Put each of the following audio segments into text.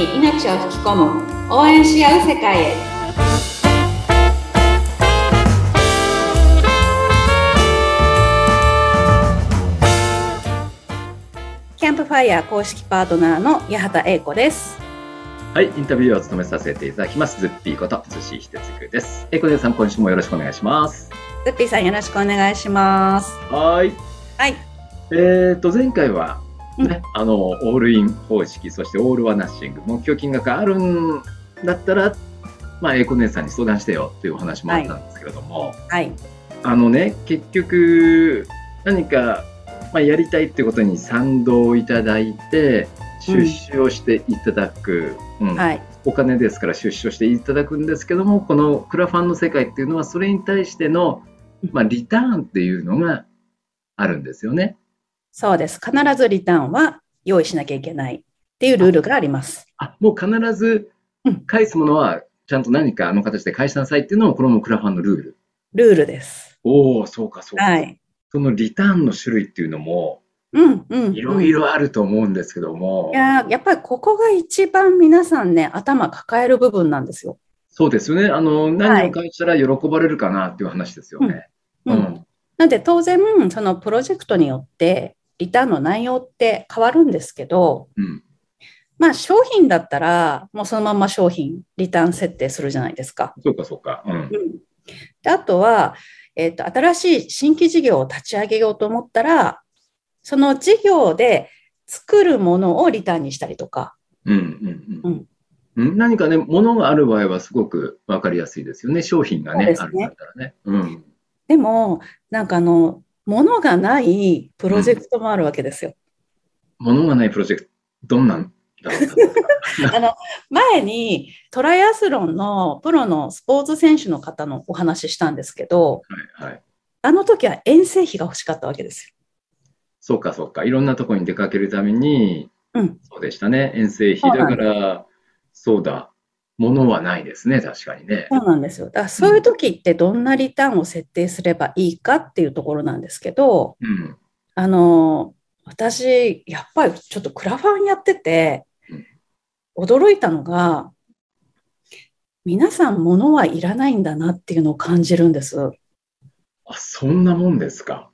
に命を吹き込む応援し合う世界へキャンプファイヤー公式パートナーの八幡英子ですはい、インタビューを務めさせていただきます、ズッピーこと、寿司ひてつくです。えこでさん、今週もよろしくお願いします。ズッピーさんよろしくお願いしますはい。はいえっ、と、前回は、ね、あの、オールイン方式、そしてオールはナッシング、目標金額あるんだったら、まあ、エコ姉さんに相談してよっていうお話もあったんですけれども、はい。あのね、結局、何か、まあ、やりたいってことに賛同いただいて、出資をしていただく、うん。はい。お金ですから出資をしていただくんですけどもこのクラファンの世界っていうのはそれに対しての、まあ、リターンっていうのがあるんですよね。そうです。必ずリターンは用意しなきゃいけないっていうルールがあります。あもう必ずうん。返すものはちゃんと何かの形で返しなさいっていうのもこれもクラファンのルール。ルールです。おおそうかそうか、はい。そのリターンの種類っていうのもうんうん、うん、いろいろあると思うんですけども、いやーやっぱりここが一番皆さんね、頭抱える部分なんですよ。そうですよね。あの何を返したら喜ばれるかなっていう話ですよね。ううん。ん。なんで当然、そのプロジェクトによって、リターンの内容って変わるんですけど、うんまあ商品だったら、もうそのまま商品、リターン設定するじゃないですか。そうかそうか。うんうん、であとは、えっと、新しい新規事業を立ち上げようと思ったら、その事業で作るものをリターンにしたりとか、うんうんうんうん何かね、ものがある場合はすごくわかりやすいですよね。商品がね、ねあるんだったらね。うん。でも、なんかあの、ものがないプロジェクトもあるわけですよ。ものがないプロジェクト、どんなんだろうな あの前にトライアスロンのプロのスポーツ選手の方のお話ししたんですけど、はいはい。あの時は遠征費が欲しかったわけですよ。そうかそうか。いろんなところに出かけるために、うんそうでしたね。遠征費。だから、そうだ。ものはないですね。確かにね。そうなんですよ。だからそういう時ってどんなリターンを設定すればいいかっていうところなんですけど、うん。あの、私、やっぱりちょっとクラファンやっててうん、驚いたのが、皆さん物はいらないんだなっていうのを感じるんです。あ、そんなもんですか？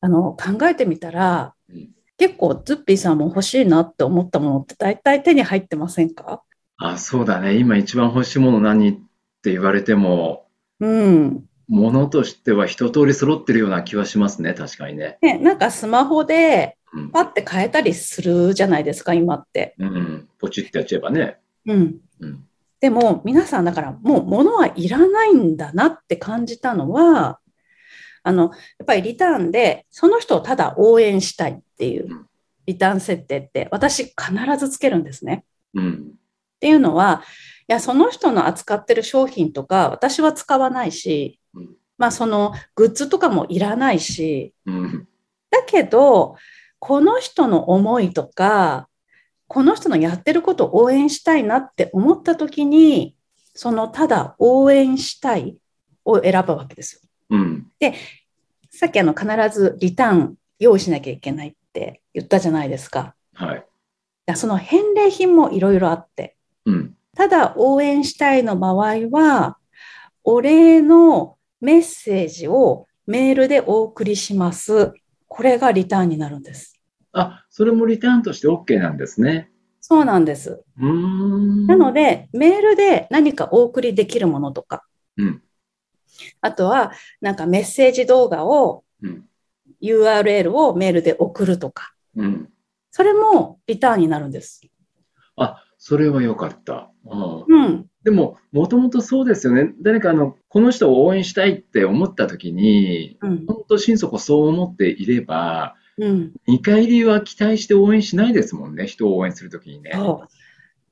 あの、考えてみたらうん、結構ズッピーさんも欲しいなって思ったものって大体手に入ってませんか？あ、そうだね。今一番欲しいもの何？って言われても、うん。ものとしては一通り揃ってるような気はしますね。確かにね。ね、なんかスマホでうん。パッて変えたりするじゃないですか、今って。うん。ポチってやっちゃえばね。うん。うん。でも皆さんだからもう物はいらないんだなって感じたのは、あの、やっぱりリターンでその人をただ応援したいっていううんリターン設定って私必ずつけるんですね。うん。っていうのは、いや、その人の扱ってる商品とか私は使わないしうん、まあそのグッズとかもいらないし、うん。だけど、この人の思いとか、この人のやってることを応援したいなって思った時に、そのただ応援したいを選ぶわけですよ。うん。さっきあの必ずリターン用意しなきゃいけないって言ったじゃないですか。はい。その返礼品もいろいろあって、うん。ただ応援したいの場合は、お礼のメッセージをメールでお送りします。これがリターンになるんです。あ、それもリターンとして OK なんですね。そうなんです。なので、メールで何かお送りできるものとか、うん。あとは、なんかメッセージ動画を、うん。URL をメールで送るとか、うん。それもリターンになるんです。あ、それは良かった。うん。うん。でも、もともとそうですよね。誰かあの、この人を応援したいって思った時に、うん。本当心底そう思っていれば、うん。見返りは期待して応援しないですもんね。人を応援するときにね。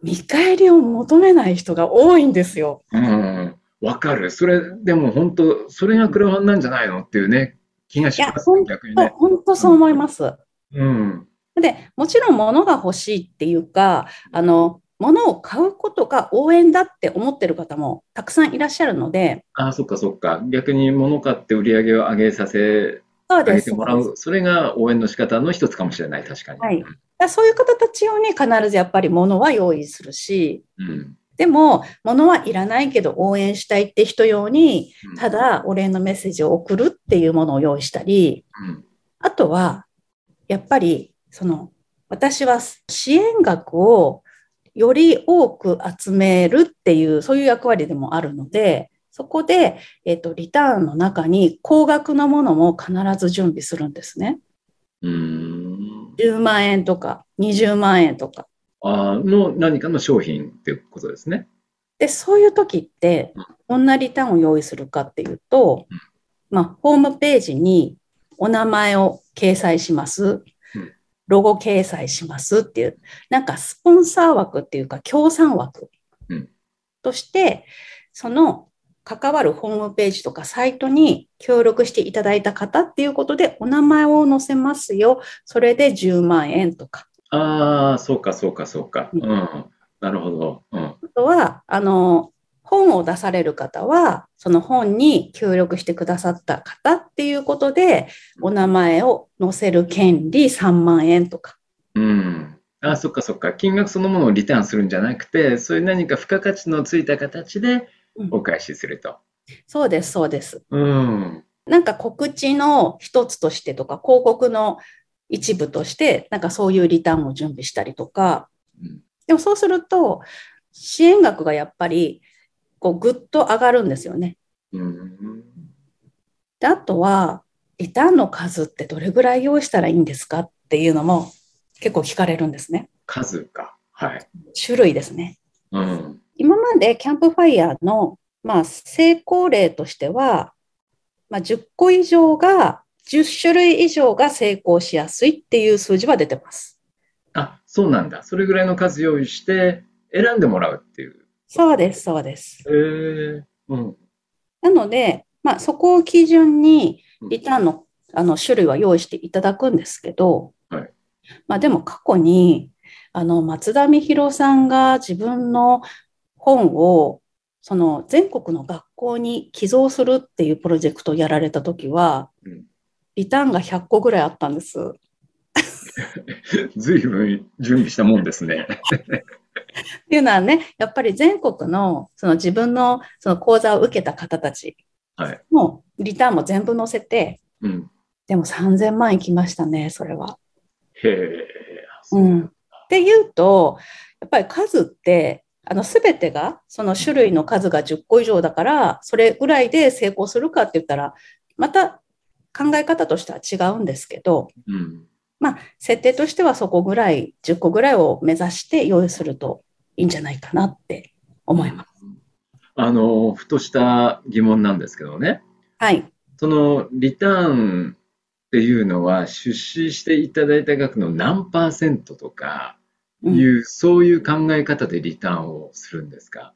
見返りを求めない人が多いんですよ。うん。わかる。それ、でも本当、それがクラファンなんじゃないのっていうね、気がします逆にね。本当そう思います。うん。で、もちろん物が欲しいっていうか、あの、物を買うことが応援だって思ってる方もたくさんいらっしゃるので、ああ、そっかそっか。逆に物買って売り上げを上げさせてもらう。それが応援の仕方の一つかもしれない、確かに。はいだそういう方たち用に必ずやっぱり物は用意するし、うん。でも物はいらないけど応援したいって人用に、うんた、だお礼のメッセージを送るっていうものを用意したり、うん。あとは、やっぱり、その、私は支援額をより多く集めるっていう、そういう役割でもあるので、そこで、えっ、と、リターンの中に高額なものも必ず準備するんですね。うん。10万円とか20万円とか。あーの何かの商品っていうことですね。で、そういう時って、どんなリターンを用意するかっていうとうん、まあ、ホームページにお名前を掲載しますうん。ロゴ掲載しますっていう、なんかスポンサー枠っていうか、協賛枠うんとして、その関わるホームページとかサイトに協力していただいた方っていうことで、お名前を載せますよ。それで10万円とか。ああ、そうか、そうか、そうか。ううんん。なるほど。うん。あとは、あの、本を出される方は、その本に協力してくださった方っていうことで、お名前を載せる権利3万円とか。うん。あ、そっかそっか。金額そのものをリターンするんじゃなくて、そういう何か付加価値のついた形でうんお返しすると。そうです、そうです。うん。なんか告知の一つとしてとか、広告の一部として、なんかそういうリターンを準備したりとか。うんでもそうすると、支援額がやっぱり、こう、ぐっと上がるんですよね。うん。で、あとは、リターンの数ってどれぐらい用意したらいいんですかっていうのも結構聞かれるんですね。数か。はい。種類ですね。うん。今までキャンプファイヤーの、まあ、成功例としては、まあ、10個以上が、10種類以上が成功しやすいっていう数字は出てます。あ、そうなんだ。それぐらいの数用意して選んでもらうっていう。そうです、そうです。へえ。うん。なので、まあ、そこを基準にリターンのあの種類は用意していただくんですけど、はいまあ、でも過去にあの松田美弘さんが自分の本をその全国の学校に寄贈するっていうプロジェクトをやられた時は、うんリターンが100個ぐらいあったんです。ずいぶん準備したもんですね。っていうのはね、やっぱり全国のその自分のその講座を受けた方たちはい。のリターンも全部載せて、うん。でも3000万いきましたね、それは。へえ。うん。っていうと、やっぱり数って、あの、すべてが、その種類の数が10個以上だから、それぐらいで成功するかって言ったら、また考え方としては違うんですけど、うん。まあ、設定としてはそこぐらい、10個ぐらいを目指して用意するといいんじゃないかなって思います。あの、ふとした疑問なんですけどね。はい。そのリターンっていうのは出資していただいた額の何パーセントとかうんいう、そういう考え方でリターンをするんですか？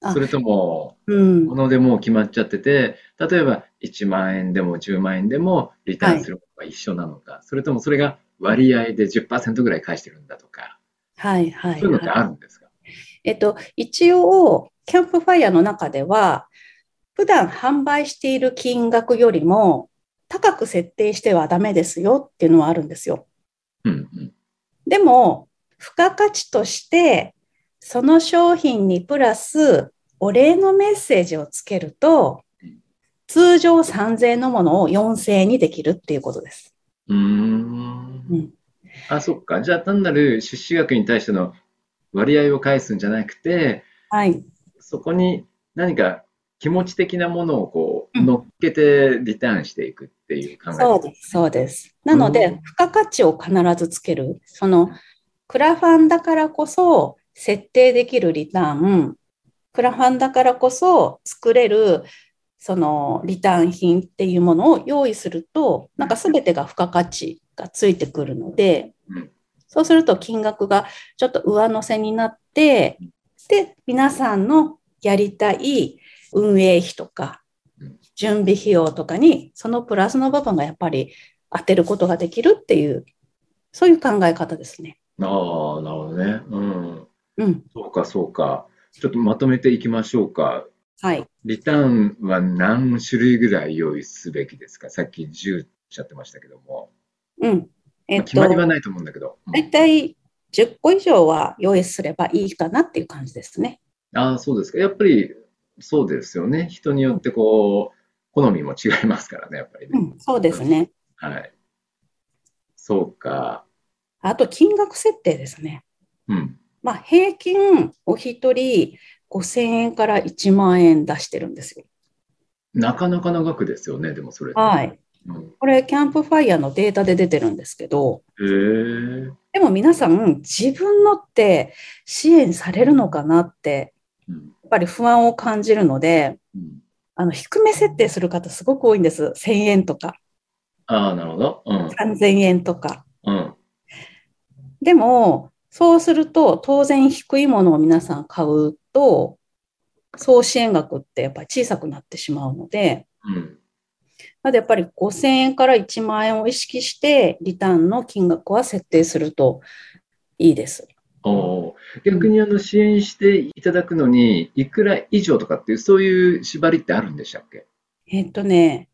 あそれとも、うんものでもう決まっちゃってて、例えば1万円でも10万円でもリターンするのが一緒なのか、それともそれが割合で10%ぐらい返してるんだとか、はい、はい。そういうのってあるんですか？えっと、一応、キャンプファイヤーの中では、普段販売している金額よりも高く設定してはダメですよっていうのはあるんですよ。うんうん。でも、付加価値として、その商品にプラスお礼のメッセージをつけるとうん、通常3000円のものを4000円にできるっていうことです。うーんうんあ、そっか。じゃあ単なる出資額に対しての割合を返すんじゃなくて、はい。そこに何か気持ち的なものをこううん乗っけてリターンしていくっていう考えそうです、そうです。なので、うん付加価値を必ずつける。その、クラファンだからこそ設定できるリターン、クラファンだからこそ作れる、そのリターン品っていうものを用意すると、なんか全てが付加価値がついてくるのでうん、そうすると金額がちょっと上乗せになって、で、皆さんのやりたい運営費とかうん、準備費用とかに、そのプラスの部分がやっぱり当てることができるっていう、そういう考え方ですね。ああ、なるほどね。うん。うん。そうか、そうか。ちょっとまとめていきましょうか。はい。リターンは何種類ぐらい用意すべきですか？さっき10しゃってましたけども。うん。えっ決まりはと、ないと思うんだけど。うん大体10個以上は用意すればいいかなっていう感じですね。ああ、そうですか。やっぱりそうですよね。人によってこう、好みも違いますからね、やっぱりね。うん、そうですね。はい。そうか。あと、金額設定ですね。うん。まあ、平均お一人5000円から1万円出してるんですよ。なかなかの額ですよね、でもそれ。はい。うんこれ、キャンプファイヤーのデータで出てるんですけど。でも皆さん、自分のって支援されるのかなって、うん。やっぱり不安を感じるので、うんあの、低め設定する方すごく多いんです。1000円とか、ああ、なるほど。うん。3000円とか。うん。でも、そうすると、当然低いものを皆さん買うと、総支援額ってやっぱり小さくなってしまうので、うん。なのでやっぱり5000円から1万円を意識して、リターンの金額は設定するといいです。逆にあの支援していただくのに、いくら以上とかっていう、そういう縛りってあるんでしたっけ？えっとね、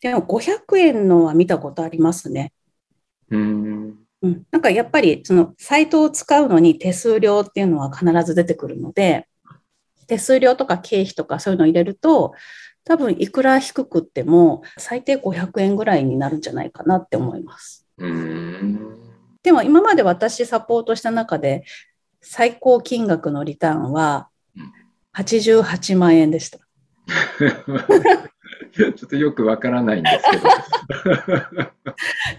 でも500円のは見たことありますね。うーん。うん、なんかやっぱりそのサイトを使うのに手数料っていうのは必ず出てくるので、手数料とか経費とかそういうのを入れると、多分いくら低くっても最低500円ぐらいになるんじゃないかなって思います。でも今まで私サポートした中で最高金額のリターンはうん88万円でした。ちょっとよくわからないんですけど。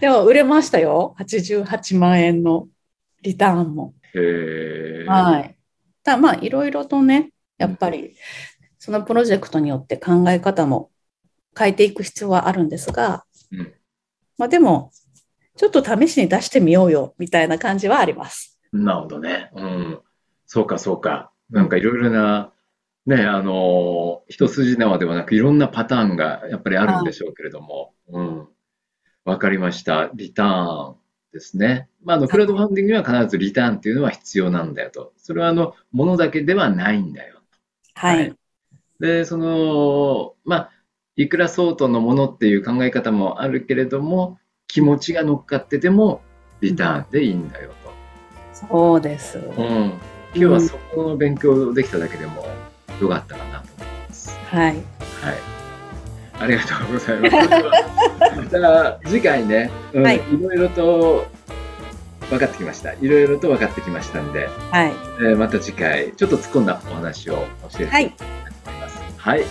でも売れましたよ。88万円のリターンも。へえ。はい。ただまあいろいろとね、やっぱりそのプロジェクトによって考え方も変えていく必要はあるんですが、うんまあでも、ちょっと試しに出してみようよみたいな感じはあります。なるほどね。うん。そうか、そうか。なんかいろいろな、ね、あの、一筋縄ではなく、いろんなパターンがやっぱりあるんでしょうけれども。うん。わかりました。リターンですね。まあ、あの、クラウドファンディングには必ずリターンっていうのは必要なんだよと。それは、あの、ものだけではないんだよ。はい。はいで、その、まあ、いくら相当のものっていう考え方もあるけれども、気持ちが乗っかってても、リターンでいいんだよと。そうです。うん、今日はそこの勉強できただけでもよかったかなと思います。はい。はい。ありがとうございます。また次回ね、うんはいいろいろと分かってきました。いろいろと分かってきましたんで、はい。えーまた次回ちょっと突っ込んだお話を教えていきたいと思い。はい。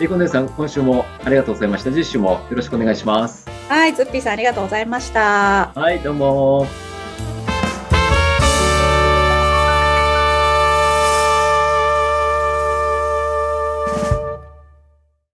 リコ姉さん、今週もありがとうございました。次週もよろしくお願いします。はい。ズッピーさんありがとうございました。はい、どうも。